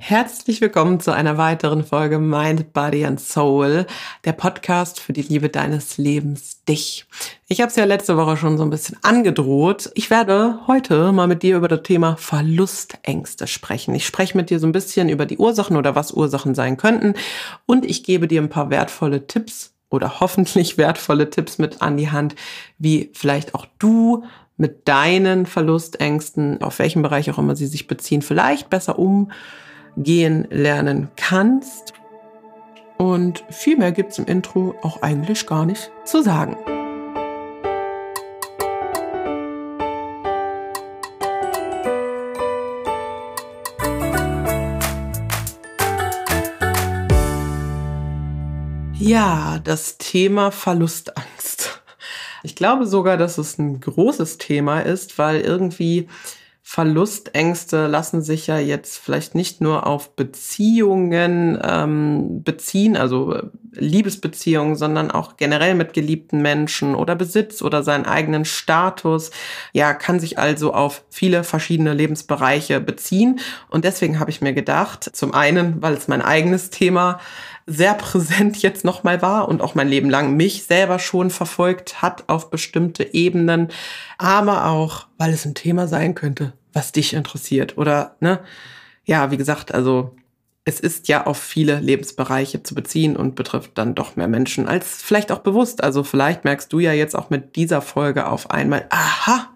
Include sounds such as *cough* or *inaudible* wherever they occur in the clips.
Herzlich willkommen zu einer weiteren Folge Mind, Body and Soul, der Podcast für die Liebe deines Lebens, dich. Ich habe es ja letzte Woche schon so ein bisschen angedroht. Ich werde heute mal mit dir über das Thema Verlustängste sprechen. Ich spreche mit dir so ein bisschen über die Ursachen oder was Ursachen sein könnten und ich gebe dir ein paar wertvolle Tipps oder hoffentlich *laughs* wertvolle Tipps mit an die Hand, wie vielleicht auch du mit deinen Verlustängsten, auf welchem Bereich auch immer sie sich beziehen, vielleicht besser um gehen lernen kannst. Und viel mehr gibt es im Intro auch eigentlich gar nicht zu sagen. Ja, das Thema Verlustangst. Ich glaube sogar, dass es ein großes Thema ist, weil irgendwie Verlustängste lassen sich ja jetzt vielleicht nicht nur auf Beziehungen ähm, beziehen, also äh, Liebesbeziehungen, sondern auch generell mit geliebten Menschen oder Besitz oder seinen eigenen Status. Ja, kann sich also auf viele verschiedene Lebensbereiche beziehen. Und deswegen habe ich mir gedacht, zum einen, weil es mein eigenes Thema sehr präsent *laughs* jetzt nochmal war und auch mein Leben lang mich selber schon verfolgt hat auf bestimmte Ebenen, aber auch, weil es ein Thema sein könnte, was dich interessiert oder, ne? Ja, wie gesagt, also es ist ja auf viele Lebensbereiche zu beziehen und betrifft dann doch mehr Menschen als vielleicht auch bewusst. Also vielleicht merkst du ja jetzt auch mit dieser Folge auf einmal, aha,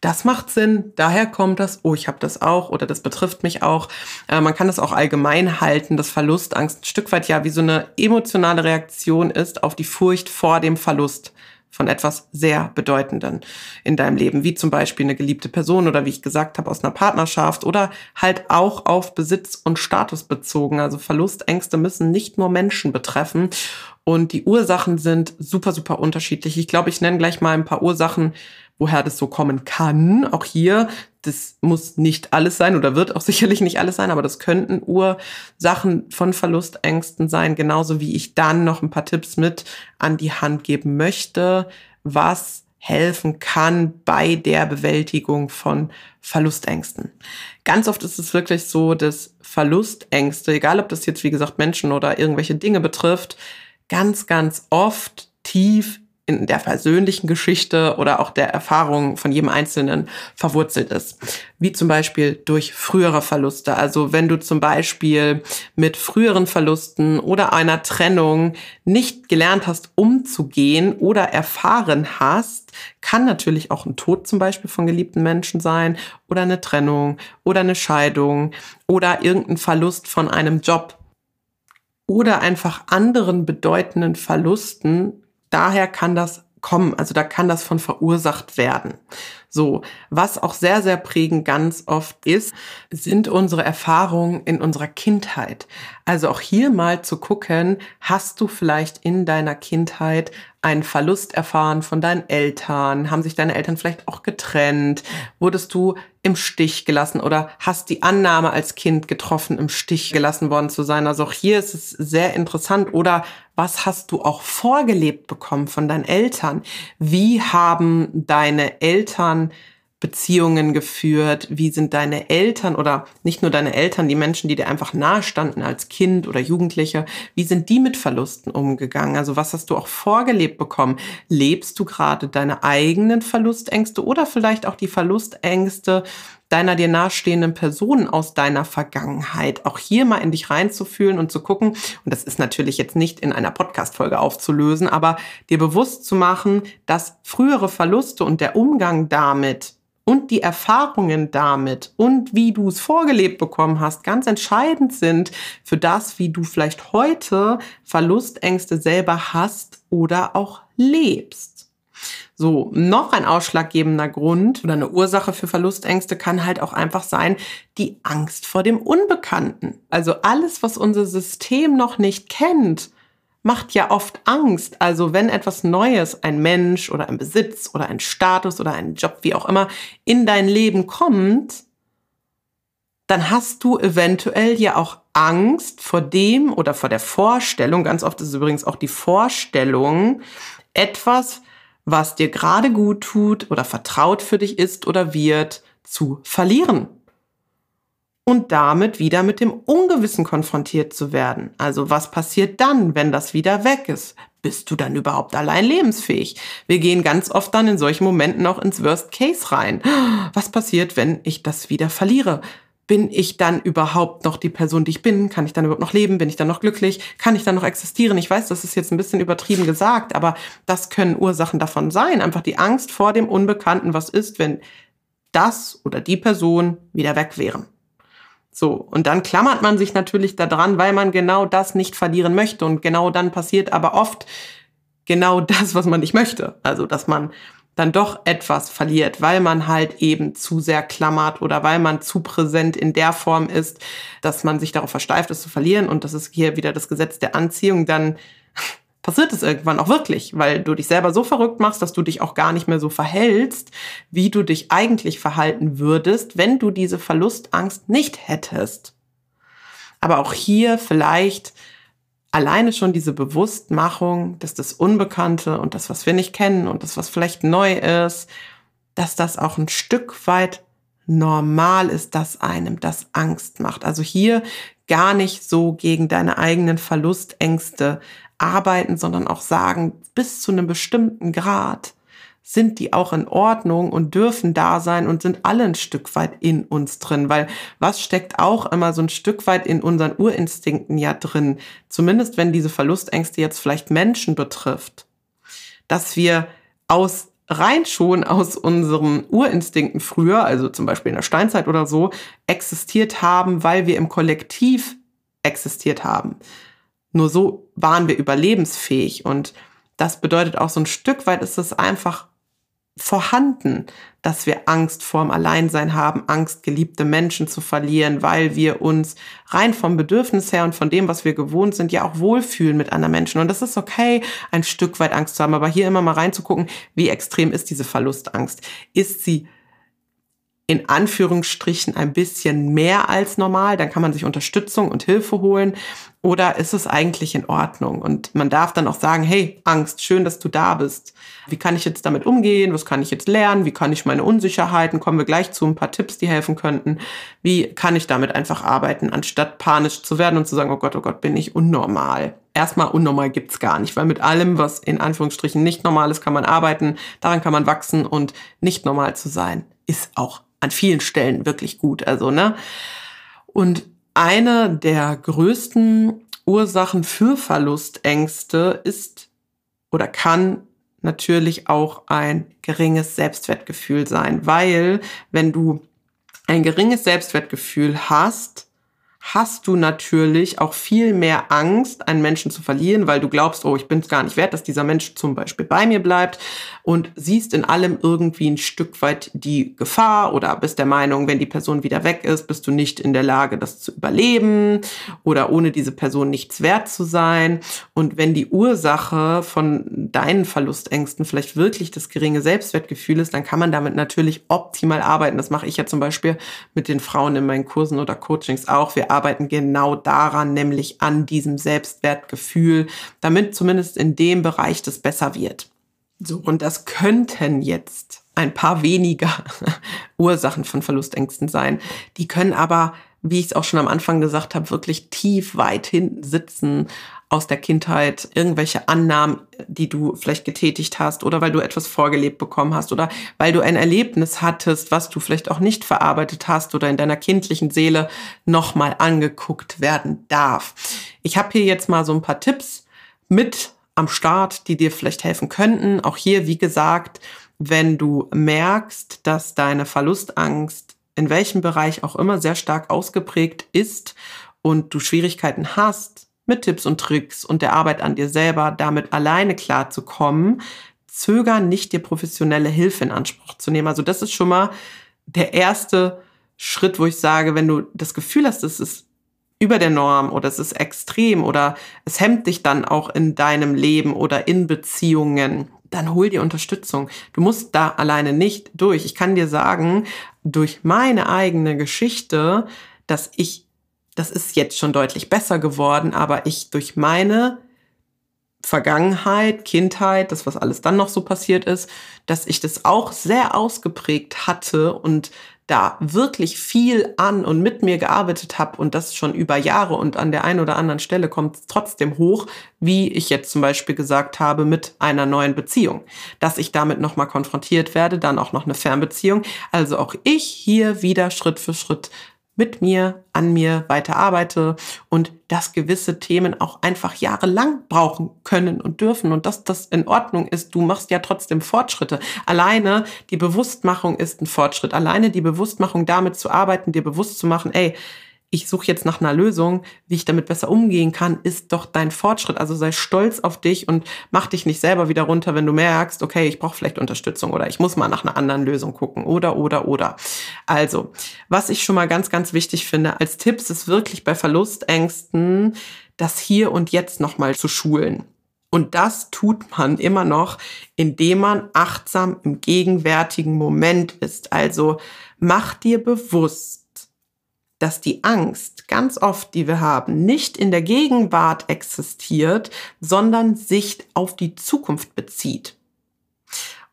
das macht Sinn, daher kommt das, oh, ich habe das auch oder das betrifft mich auch. Äh, man kann das auch allgemein halten, dass Verlustangst ein Stück weit ja wie so eine emotionale Reaktion ist auf die Furcht vor dem Verlust von etwas sehr Bedeutenden in deinem Leben, wie zum Beispiel eine geliebte Person oder wie ich gesagt habe, aus einer Partnerschaft oder halt auch auf Besitz und Status bezogen. Also Verlustängste müssen nicht nur Menschen betreffen und die Ursachen sind super, super unterschiedlich. Ich glaube, ich nenne gleich mal ein paar Ursachen, woher das so kommen kann. Auch hier, das muss nicht alles sein oder wird auch *laughs* sicherlich nicht alles sein, aber das könnten Ursachen von Verlustängsten sein, genauso wie ich dann noch ein paar Tipps mit an die Hand geben möchte, was helfen kann bei der Bewältigung von Verlustängsten. Ganz oft ist es wirklich so, dass Verlustängste, egal ob das jetzt wie gesagt Menschen oder irgendwelche Dinge betrifft, ganz, ganz oft tief in der persönlichen Geschichte oder auch der Erfahrung von jedem Einzelnen verwurzelt ist. Wie zum Beispiel durch frühere Verluste. Also wenn du zum Beispiel mit früheren Verlusten oder einer Trennung nicht gelernt hast, umzugehen oder erfahren hast, kann natürlich auch ein Tod zum Beispiel von geliebten Menschen sein oder eine Trennung oder eine Scheidung oder irgendein Verlust von einem Job oder einfach anderen bedeutenden Verlusten daher kann das kommen, also da kann das von verursacht werden. So, was auch sehr, sehr prägend ganz oft ist, sind unsere Erfahrungen in unserer Kindheit. Also auch hier mal zu gucken, hast du vielleicht in deiner Kindheit einen Verlust erfahren von deinen Eltern? Haben sich deine Eltern vielleicht auch getrennt? Wurdest du im Stich gelassen oder hast die Annahme als Kind getroffen, im Stich gelassen worden zu sein? Also auch hier ist es sehr interessant. Oder was hast du auch vorgelebt bekommen von deinen Eltern? Wie haben deine Eltern Eltern Beziehungen geführt? Wie sind deine Eltern oder nicht nur deine Eltern, die Menschen, die dir einfach nahestanden als Kind oder Jugendliche, wie sind die mit Verlusten umgegangen? Also was hast du auch vorgelebt bekommen? Lebst du gerade deine eigenen Verlustängste oder vielleicht auch die Verlustängste deiner dir nahestehenden Personen aus deiner Vergangenheit. Auch hier mal in dich reinzufühlen und zu gucken. Und das ist natürlich jetzt nicht in einer Podcast-Folge aufzulösen, aber dir bewusst zu machen, dass frühere Verluste und der Umgang damit und die Erfahrungen damit und wie du es vorgelebt bekommen hast, ganz entscheidend sind für das, wie du vielleicht heute Verlustängste selber hast oder auch lebst. So, noch ein ausschlaggebender Grund oder eine Ursache für Verlustängste kann halt auch einfach sein, die Angst vor dem Unbekannten. Also alles, was unser System noch nicht kennt, macht ja oft Angst. Also wenn etwas Neues, ein Mensch oder ein Besitz oder ein Status oder ein Job, wie auch immer, in dein Leben kommt, dann hast du eventuell ja auch Angst vor dem oder vor der Vorstellung, ganz oft ist es übrigens auch die Vorstellung, etwas was dir gerade gut tut oder vertraut für dich ist oder wird, zu verlieren. und damit wieder mit dem Ungewissen konfrontiert zu werden. Also was passiert dann, wenn das wieder weg ist? Bist du dann überhaupt allein lebensfähig? Wir gehen ganz oft dann in solchen Momenten auch ins Worst Case rein. Was passiert, wenn ich das wieder verliere? Bin ich dann überhaupt noch die Person, die ich bin? Kann ich dann überhaupt noch leben? Bin ich dann noch glücklich? Kann ich dann noch existieren? Ich weiß, das ist jetzt ein bisschen übertrieben gesagt, aber das können Ursachen davon sein. Einfach die Angst vor dem Unbekannten, was ist, wenn das oder die Person wieder weg wären. So, und dann klammert man sich natürlich daran, weil man genau das nicht verlieren möchte. Und genau dann passiert aber oft genau das, was man nicht möchte. Also, dass man dann doch etwas verliert, weil man halt eben zu sehr klammert oder weil man zu präsent in der Form ist, dass man sich darauf versteift, es zu verlieren. Und das ist hier wieder das Gesetz der Anziehung, dann *laughs* passiert es irgendwann auch wirklich, weil du dich selber so verrückt machst, dass du dich auch gar nicht mehr so verhältst, wie du dich eigentlich verhalten würdest, wenn du diese Verlustangst nicht hättest. Aber auch hier vielleicht alleine schon diese Bewusstmachung, dass das Unbekannte und das, was wir nicht kennen und das, was vielleicht neu ist, dass das auch ein Stück weit normal ist, dass einem das Angst macht. Also hier gar nicht so gegen deine eigenen Verlustängste arbeiten, sondern auch sagen, bis zu einem bestimmten Grad sind die auch in Ordnung und dürfen da sein und sind alle ein Stück weit in uns drin, weil was steckt auch immer so ein Stück weit in unseren Urinstinkten ja drin, zumindest wenn diese Verlustängste jetzt vielleicht Menschen betrifft, dass wir aus rein schon aus unseren Urinstinkten früher, also zum Beispiel in der Steinzeit oder so, existiert haben, weil wir im Kollektiv existiert haben. Nur so waren wir überlebensfähig und das bedeutet auch so ein Stück weit ist es einfach vorhanden, dass wir Angst vorm Alleinsein haben, Angst, geliebte Menschen zu verlieren, weil wir uns rein vom Bedürfnis her und von dem, was wir gewohnt sind, ja auch wohlfühlen mit anderen Menschen. Und das ist okay, ein Stück weit Angst zu haben, aber hier immer mal reinzugucken, wie extrem ist diese Verlustangst? Ist sie in Anführungsstrichen ein bisschen mehr als normal, dann kann man sich Unterstützung und Hilfe holen oder ist es eigentlich in Ordnung? Und man darf dann auch sagen, hey, Angst, schön, dass du da bist. Wie kann ich jetzt damit umgehen? Was kann ich jetzt lernen? Wie kann ich meine Unsicherheiten? Kommen wir gleich zu ein paar Tipps, die helfen könnten. Wie kann ich damit einfach arbeiten, anstatt panisch zu werden und zu sagen, oh Gott, oh Gott, bin ich unnormal. Erstmal unnormal gibt's gar nicht, weil mit allem, was in Anführungsstrichen nicht normal ist, kann man arbeiten, daran kann man wachsen und nicht normal zu sein, ist auch an vielen Stellen wirklich gut. Also, ne? Und eine der größten Ursachen für Verlustängste ist oder kann natürlich auch ein geringes Selbstwertgefühl sein, weil wenn du ein geringes Selbstwertgefühl hast, hast du natürlich auch viel mehr Angst, einen Menschen zu verlieren, weil du glaubst, oh, ich bin es gar nicht wert, dass dieser Mensch zum Beispiel bei mir bleibt und siehst in allem irgendwie ein Stück weit die Gefahr oder bist der Meinung, wenn die Person wieder weg ist, bist du nicht in der Lage, das zu überleben oder ohne diese Person nichts wert zu sein. Und wenn die Ursache von deinen Verlustängsten vielleicht wirklich das geringe Selbstwertgefühl ist, dann kann man damit natürlich optimal arbeiten. Das mache ich ja zum Beispiel mit den Frauen in meinen Kursen oder Coachings auch. Wir arbeiten genau daran, nämlich an diesem Selbstwertgefühl, damit zumindest in dem Bereich das besser wird. So, und das könnten jetzt ein paar weniger *laughs* Ursachen von Verlustängsten sein. Die können aber, wie ich es auch schon am Anfang gesagt habe, wirklich tief weit hinten sitzen aus der Kindheit, irgendwelche Annahmen, die du vielleicht getätigt hast oder weil du etwas vorgelebt bekommen hast oder weil du ein Erlebnis hattest, was du vielleicht auch nicht verarbeitet hast oder in deiner kindlichen Seele nochmal angeguckt werden darf. Ich habe hier jetzt mal so ein paar Tipps mit am Start, die dir vielleicht helfen könnten. Auch hier, wie gesagt, wenn du merkst, dass deine Verlustangst in welchem Bereich auch immer sehr stark ausgeprägt ist und du Schwierigkeiten hast, mit Tipps und Tricks und der Arbeit an dir selber damit alleine klarzukommen, zögern nicht dir professionelle Hilfe in Anspruch zu nehmen. Also das ist schon mal der erste Schritt, wo ich sage, wenn du das Gefühl hast, es ist über der Norm oder es ist extrem oder es hemmt dich dann auch in deinem Leben oder in Beziehungen, dann hol dir Unterstützung. Du musst da alleine nicht durch. Ich kann dir sagen, durch meine eigene Geschichte, dass ich das ist jetzt schon deutlich besser geworden, aber ich durch meine Vergangenheit, Kindheit, das, was alles dann noch so passiert ist, dass ich das auch sehr ausgeprägt hatte und da wirklich viel an und mit mir gearbeitet habe und das schon über Jahre und an der einen oder anderen Stelle kommt es trotzdem hoch, wie ich jetzt zum Beispiel gesagt habe, mit einer neuen Beziehung. Dass ich damit nochmal konfrontiert werde, dann auch noch eine Fernbeziehung. Also auch ich hier wieder Schritt für Schritt mit mir, an mir weiter arbeite und dass gewisse Themen auch einfach jahrelang brauchen können und dürfen und dass das in Ordnung ist. Du machst ja trotzdem Fortschritte. Alleine die Bewusstmachung ist ein Fortschritt. Alleine die Bewusstmachung damit zu arbeiten, dir bewusst zu machen, ey, ich suche jetzt nach einer Lösung, wie ich damit besser umgehen kann, ist doch dein Fortschritt. Also sei stolz auf dich und mach dich nicht selber wieder runter, wenn du merkst, okay, ich brauche vielleicht Unterstützung oder ich muss mal nach einer anderen Lösung gucken oder, oder, oder. Also, was ich schon mal ganz, ganz wichtig finde als Tipps ist wirklich bei Verlustängsten, das hier und jetzt nochmal zu schulen. Und das tut man immer noch, indem man achtsam im gegenwärtigen Moment ist. Also mach dir bewusst, dass die Angst ganz oft, die wir haben, nicht in der Gegenwart existiert, sondern sich auf die Zukunft bezieht.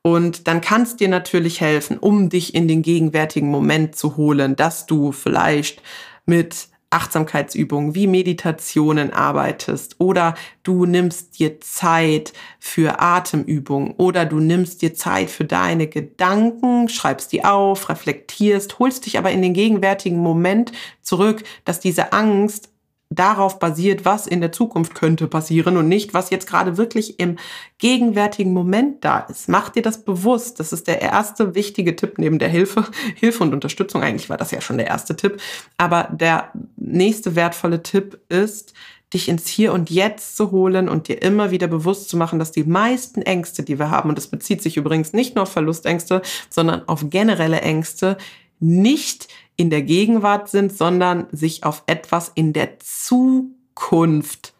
Und dann kann es dir natürlich helfen, um dich in den gegenwärtigen Moment zu holen, dass du vielleicht mit Achtsamkeitsübungen wie Meditationen arbeitest oder du nimmst dir Zeit für Atemübungen oder du nimmst dir Zeit für deine Gedanken, schreibst die auf, reflektierst, holst dich aber in den gegenwärtigen Moment zurück, dass diese Angst darauf basiert, was in der Zukunft könnte passieren und nicht, was jetzt gerade wirklich im gegenwärtigen Moment da ist. Mach dir das bewusst. Das ist der erste wichtige Tipp neben der Hilfe. *laughs* Hilfe und Unterstützung. Eigentlich war das ja schon der erste Tipp. Aber der nächste wertvolle Tipp ist, dich ins Hier und Jetzt zu holen und dir immer wieder bewusst zu machen, dass die meisten Ängste, die wir haben, und das bezieht sich übrigens nicht nur auf Verlustängste, sondern auf generelle Ängste, nicht in der Gegenwart sind, sondern sich auf etwas in der Zukunft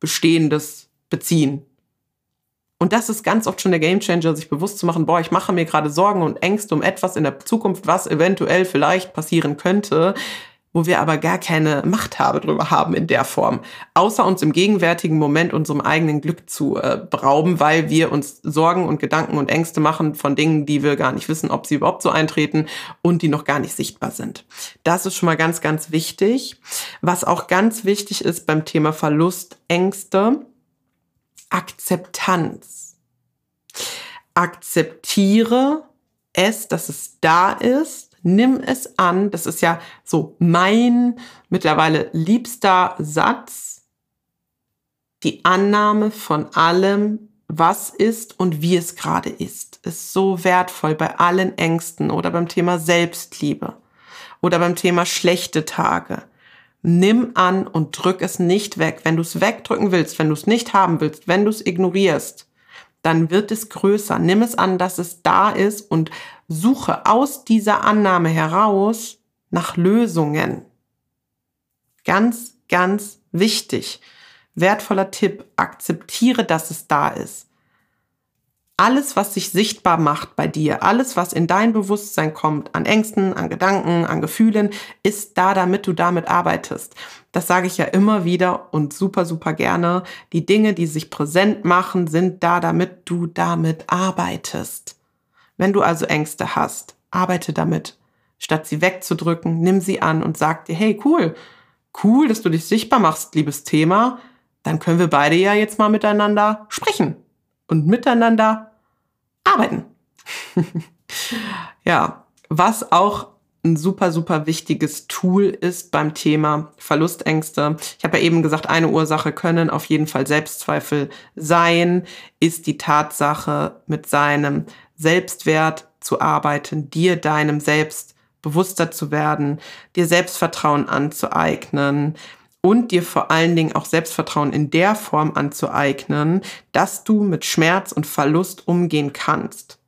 Bestehendes beziehen. Und das ist ganz oft schon der Gamechanger, sich bewusst zu machen, boah, ich mache mir gerade Sorgen und Ängste um etwas in der Zukunft, was eventuell vielleicht passieren könnte wo wir aber gar keine Machthabe drüber haben in der Form, außer uns im gegenwärtigen Moment unserem eigenen Glück zu äh, berauben, weil wir uns Sorgen und Gedanken und Ängste machen von Dingen, die wir gar nicht wissen, ob sie überhaupt so eintreten und die noch gar nicht sichtbar sind. Das ist schon mal ganz, ganz wichtig. Was auch ganz wichtig ist beim Thema Verlust, Ängste, Akzeptanz. Akzeptiere es, dass es da ist nimm es an. Das ist ja so mein mittlerweile liebster Satz. Die Annahme von allem, was ist und wie es gerade ist, ist so wertvoll bei allen Ängsten oder beim Thema Selbstliebe oder beim Thema schlechte Tage. Nimm an und drück es nicht weg. Wenn du es wegdrücken willst, wenn du es nicht haben willst, wenn du es ignorierst, dann wird es größer. Nimm es an, dass es da ist und suche aus dieser Annahme heraus nach Lösungen. Ganz, ganz wichtig. Wertvoller Tipp. Akzeptiere, dass es da ist alles, was sich sichtbar macht bei dir, alles, was in dein Bewusstsein kommt, an Ängsten, an Gedanken, an Gefühlen, ist da, damit du damit arbeitest. Das sage ich ja immer wieder und super, super gerne. Die Dinge, die sich präsent machen, sind da, damit du damit arbeitest. Wenn du also Ängste hast, arbeite damit. Statt sie wegzudrücken, nimm sie an und sag dir, hey, cool, cool, dass du dich sichtbar machst, liebes Thema. Dann können wir beide ja jetzt mal miteinander sprechen und miteinander arbeiten. *laughs* ja, was auch ein super, super wichtiges Tool ist beim Thema Verlustängste. Ich habe ja eben gesagt, eine Ursache können auf jeden Fall Selbstzweifel sein, ist die Tatsache, mit seinem Selbstwert zu arbeiten, dir deinem Selbst bewusster zu werden, dir Selbstvertrauen anzueignen, und dir vor allen Dingen auch Selbstvertrauen in der Form anzueignen, dass du mit Schmerz und Verlust umgehen kannst.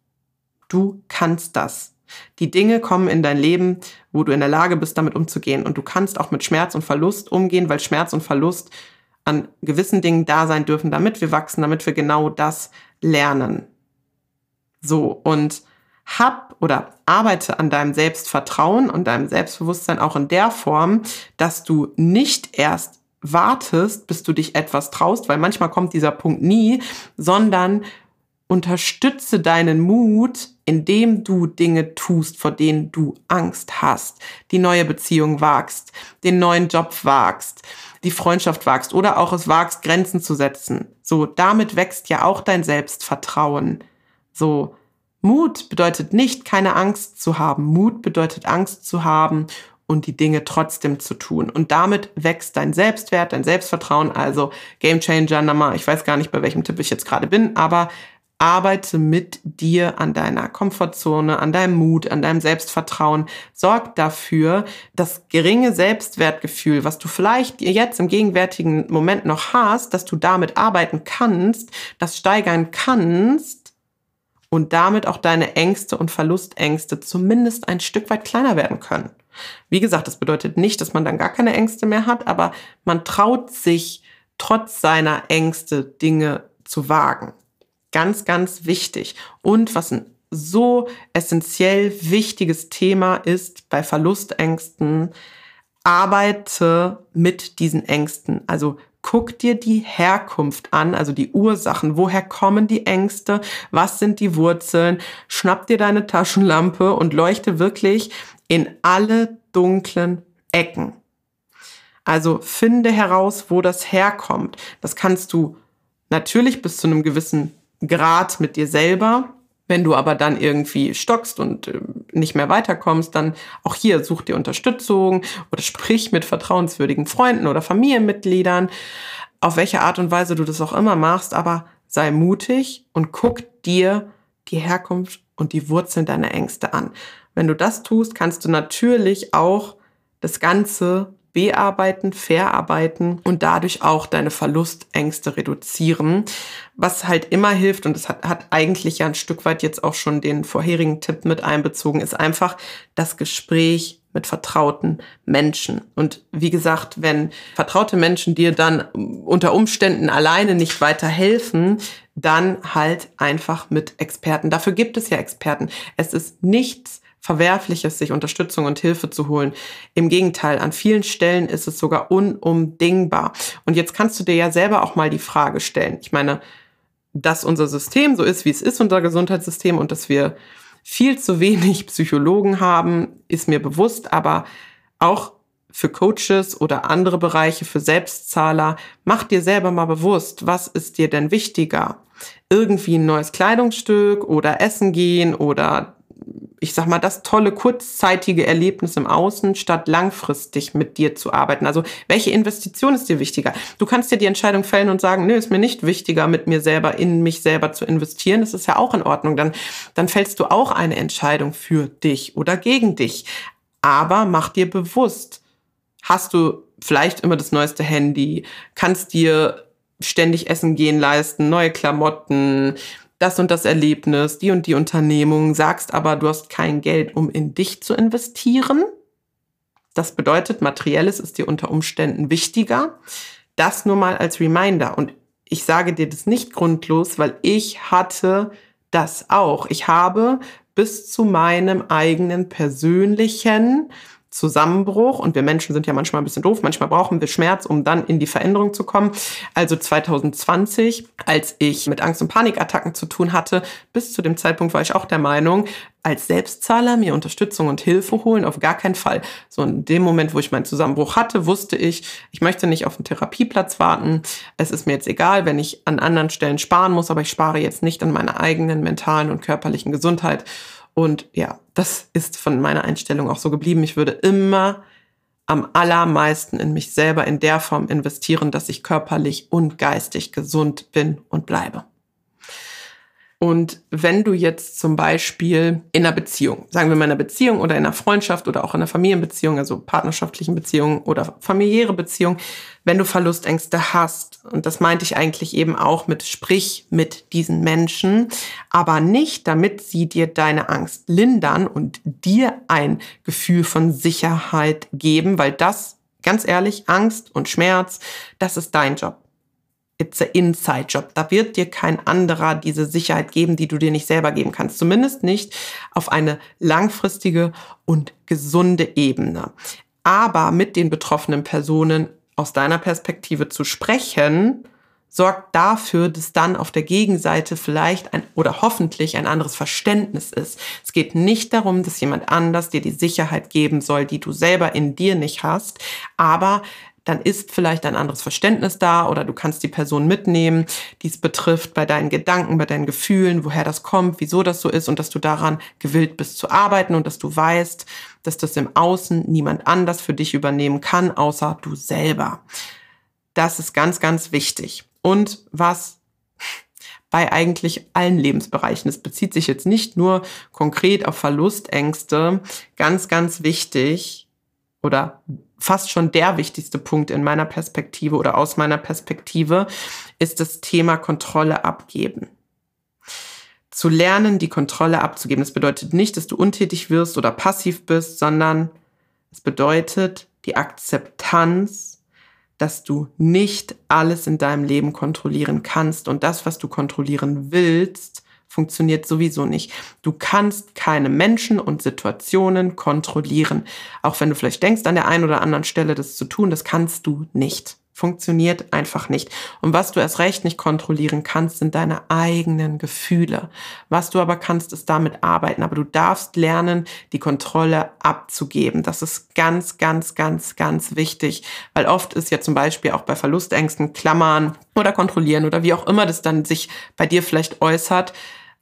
Du kannst das. Die Dinge kommen in dein Leben, wo du in der Lage bist, damit umzugehen. Und du kannst auch mit Schmerz und Verlust umgehen, weil Schmerz und Verlust an gewissen Dingen da sein dürfen, damit wir wachsen, damit wir genau das lernen. So, und hab oder arbeite an deinem Selbstvertrauen und deinem Selbstbewusstsein auch in der Form, dass du nicht erst wartest, bis du dich etwas traust, weil manchmal kommt dieser Punkt nie, sondern unterstütze deinen Mut, indem du Dinge tust, vor denen du Angst hast, die neue Beziehung wagst, den neuen Job wagst, die Freundschaft wagst oder auch es wagst, Grenzen zu setzen. So, damit wächst ja auch dein Selbstvertrauen. So, Mut bedeutet nicht, keine Angst zu haben. Mut bedeutet Angst zu haben und die Dinge trotzdem zu tun. Und damit wächst dein Selbstwert, dein Selbstvertrauen. Also Game Changer Nummer, ich weiß gar nicht, bei welchem Tipp ich jetzt gerade bin, aber arbeite mit dir an deiner Komfortzone, an deinem Mut, an deinem Selbstvertrauen. Sorg dafür, das geringe Selbstwertgefühl, was du vielleicht jetzt im gegenwärtigen Moment noch hast, dass du damit arbeiten kannst, das steigern kannst und damit auch deine Ängste und Verlustängste zumindest ein Stück weit kleiner werden können. Wie gesagt, das bedeutet nicht, dass man dann gar keine Ängste mehr hat, aber man traut sich trotz seiner Ängste Dinge zu wagen. Ganz, ganz wichtig. Und was ein so essentiell wichtiges Thema ist bei Verlustängsten, arbeite mit diesen Ängsten. Also guck dir die Herkunft an, also die Ursachen. Woher kommen die Ängste? Was sind die Wurzeln? Schnapp dir deine Taschenlampe und leuchte wirklich in alle dunklen Ecken. Also finde heraus, wo das herkommt. Das kannst du natürlich bis zu einem gewissen Grad mit dir selber. Wenn du aber dann irgendwie stockst und äh, nicht mehr weiterkommst, dann auch hier such dir Unterstützung oder sprich mit vertrauenswürdigen Freunden oder Familienmitgliedern, auf welche Art und Weise du das auch immer machst, aber sei mutig und guck dir die Herkunft und die Wurzeln deiner Ängste an. Wenn du das tust, kannst du natürlich auch das Ganze bearbeiten, verarbeiten und dadurch auch deine Verlustängste reduzieren. Was halt immer hilft, und das hat, hat eigentlich ja ein Stück weit jetzt auch schon den vorherigen Tipp mit einbezogen, ist einfach das Gespräch mit vertrauten Menschen. Und wie gesagt, wenn vertraute Menschen dir dann unter Umständen alleine nicht weiterhelfen, dann halt einfach mit Experten. Dafür gibt es ja Experten. Es ist nichts Verwerfliches, sich Unterstützung und Hilfe zu holen. Im Gegenteil, an vielen Stellen ist es sogar unumdingbar. Und jetzt kannst du dir ja selber auch mal die Frage stellen. Ich meine, dass unser System so ist, wie es ist, unser Gesundheitssystem, und dass wir viel zu wenig *laughs* Psychologen haben, ist mir bewusst, aber auch für Coaches oder andere Bereiche, für Selbstzahler, mach dir selber mal bewusst, was ist dir denn wichtiger? Irgendwie ein neues Kleidungsstück oder Essen gehen oder ich sag mal, das tolle kurzzeitige Erlebnis im Außen, statt langfristig mit dir zu arbeiten. Also, welche Investition ist dir wichtiger? Du kannst dir die Entscheidung fällen und sagen, nö, ist mir nicht wichtiger, mit mir selber, in mich selber zu investieren. Das ist ja auch in Ordnung. Dann, dann fällst du auch eine Entscheidung für dich oder gegen dich. Aber mach dir bewusst, hast du vielleicht immer das neueste Handy, kannst dir ständig Essen gehen leisten, neue Klamotten, das und das Erlebnis, die und die Unternehmung, sagst aber, du hast kein Geld, um in dich zu investieren. Das bedeutet, materielles ist dir unter Umständen wichtiger. Das nur mal als Reminder. Und ich sage dir das nicht grundlos, weil ich hatte das auch. Ich habe bis zu meinem eigenen persönlichen Zusammenbruch und wir Menschen sind ja manchmal ein bisschen doof, manchmal brauchen wir Schmerz, um dann in die Veränderung zu kommen. Also 2020, als ich mit Angst- und Panikattacken zu tun hatte, bis zu dem Zeitpunkt war ich auch der Meinung, als Selbstzahler mir Unterstützung und Hilfe holen, auf gar keinen Fall. So in dem Moment, wo ich meinen Zusammenbruch hatte, wusste ich, ich möchte nicht auf einen Therapieplatz warten. Es ist mir jetzt egal, wenn ich an anderen Stellen sparen muss, aber ich spare jetzt nicht an meiner eigenen mentalen und körperlichen Gesundheit. Und ja, das ist von meiner Einstellung auch so geblieben. Ich würde immer am allermeisten in mich selber in der Form investieren, dass ich körperlich und geistig gesund bin und bleibe. Und wenn du jetzt zum Beispiel in einer Beziehung, sagen wir mal in einer Beziehung oder in einer Freundschaft oder auch in einer Familienbeziehung, also partnerschaftlichen Beziehungen oder familiäre Beziehung, wenn du Verlustängste hast, und das meinte ich eigentlich eben auch mit sprich mit diesen Menschen, aber nicht damit sie dir deine Angst lindern und dir ein Gefühl von Sicherheit geben, weil das, ganz ehrlich, Angst und Schmerz, das ist dein Job. It's a inside job. Da wird dir kein anderer diese Sicherheit geben, die du dir nicht selber geben kannst. Zumindest nicht auf eine langfristige und gesunde Ebene. Aber mit den betroffenen Personen aus deiner Perspektive zu sprechen, sorgt dafür, dass dann auf der Gegenseite vielleicht ein oder hoffentlich ein anderes Verständnis ist. Es geht nicht darum, dass jemand anders dir die Sicherheit geben soll, die du selber in dir nicht hast, aber dann ist vielleicht ein anderes Verständnis da oder du kannst die Person mitnehmen, die es betrifft, bei deinen Gedanken, bei deinen Gefühlen, woher das kommt, wieso das so ist und dass du daran gewillt bist zu arbeiten und dass du weißt, dass das im Außen niemand anders für dich übernehmen kann, außer du selber. Das ist ganz, ganz wichtig und was bei eigentlich allen Lebensbereichen. Es bezieht sich jetzt nicht nur konkret auf Verlustängste. Ganz, ganz wichtig oder fast schon der wichtigste Punkt in meiner Perspektive oder aus meiner Perspektive ist das Thema Kontrolle abgeben. Zu lernen, die Kontrolle abzugeben. Das bedeutet nicht, dass du untätig wirst oder passiv bist, sondern es bedeutet die Akzeptanz dass du nicht alles in deinem Leben kontrollieren kannst und das, was du kontrollieren willst, funktioniert sowieso nicht. Du kannst keine Menschen und Situationen kontrollieren. Auch wenn du vielleicht denkst, an der einen oder anderen Stelle das zu tun, das kannst du nicht. Funktioniert einfach nicht. Und was du erst recht nicht kontrollieren kannst, sind deine eigenen Gefühle. Was du aber kannst, ist damit arbeiten. Aber du darfst lernen, die Kontrolle abzugeben. Das ist ganz, ganz, ganz, ganz wichtig. Weil oft ist ja zum Beispiel auch bei Verlustängsten Klammern oder kontrollieren oder wie auch immer das dann sich bei dir vielleicht äußert,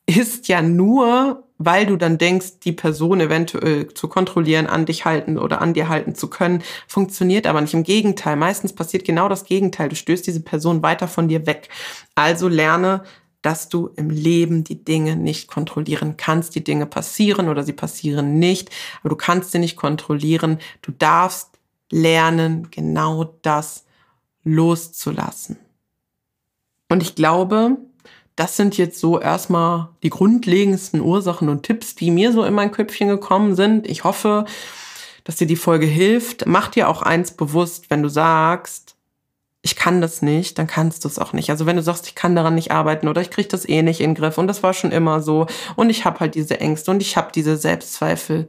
ist ja nur weil du dann denkst, die Person eventuell zu kontrollieren, an dich halten oder an dir halten zu können, funktioniert aber nicht. Im Gegenteil, meistens passiert genau das Gegenteil. Du stößt diese Person weiter von dir weg. Also lerne, dass du im Leben die Dinge nicht kontrollieren kannst. Die Dinge passieren oder sie passieren nicht, aber du kannst sie nicht kontrollieren. Du darfst lernen, genau das loszulassen. Und ich glaube, das sind jetzt so erstmal die grundlegendsten Ursachen und Tipps, die mir so in mein Köpfchen gekommen sind. Ich hoffe, dass dir die Folge hilft. Mach dir auch eins bewusst, wenn du sagst, ich kann das nicht, dann kannst du es auch nicht. Also wenn du sagst, ich kann daran nicht arbeiten oder ich kriege das eh nicht in den Griff und das war schon immer so und ich habe halt diese Ängste und ich habe diese Selbstzweifel,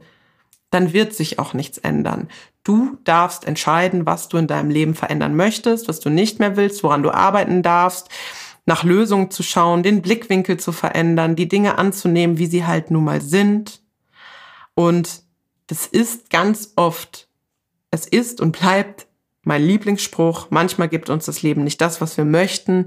dann wird sich auch nichts ändern. Du darfst entscheiden, was du in deinem Leben verändern möchtest, was du nicht mehr willst, woran du arbeiten darfst nach Lösungen zu schauen, den Blickwinkel zu verändern, die Dinge anzunehmen, wie sie halt nun mal sind. Und das ist ganz oft, es ist und bleibt mein Lieblingsspruch, manchmal gibt uns das Leben nicht das, was wir möchten,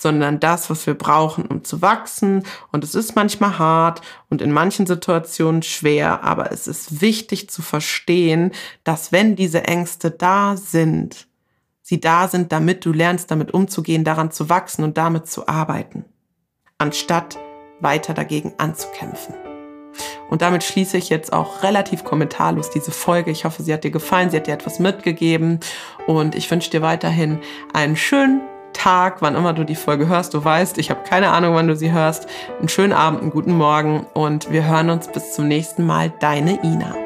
sondern das, was wir brauchen, um zu wachsen. Und es ist manchmal hart und in manchen Situationen schwer, aber es ist wichtig zu verstehen, dass wenn diese Ängste da sind, sie da sind, damit du lernst, damit umzugehen, daran zu wachsen und damit zu arbeiten, anstatt weiter dagegen anzukämpfen. Und damit schließe ich jetzt auch relativ kommentarlos diese Folge. Ich hoffe, sie hat dir gefallen, sie hat dir etwas mitgegeben und ich wünsche dir weiterhin einen schönen Tag, wann immer du die Folge hörst. Du weißt, ich habe keine Ahnung, wann du sie hörst. Einen schönen Abend, einen guten Morgen und wir hören uns bis zum nächsten Mal. Deine Ina.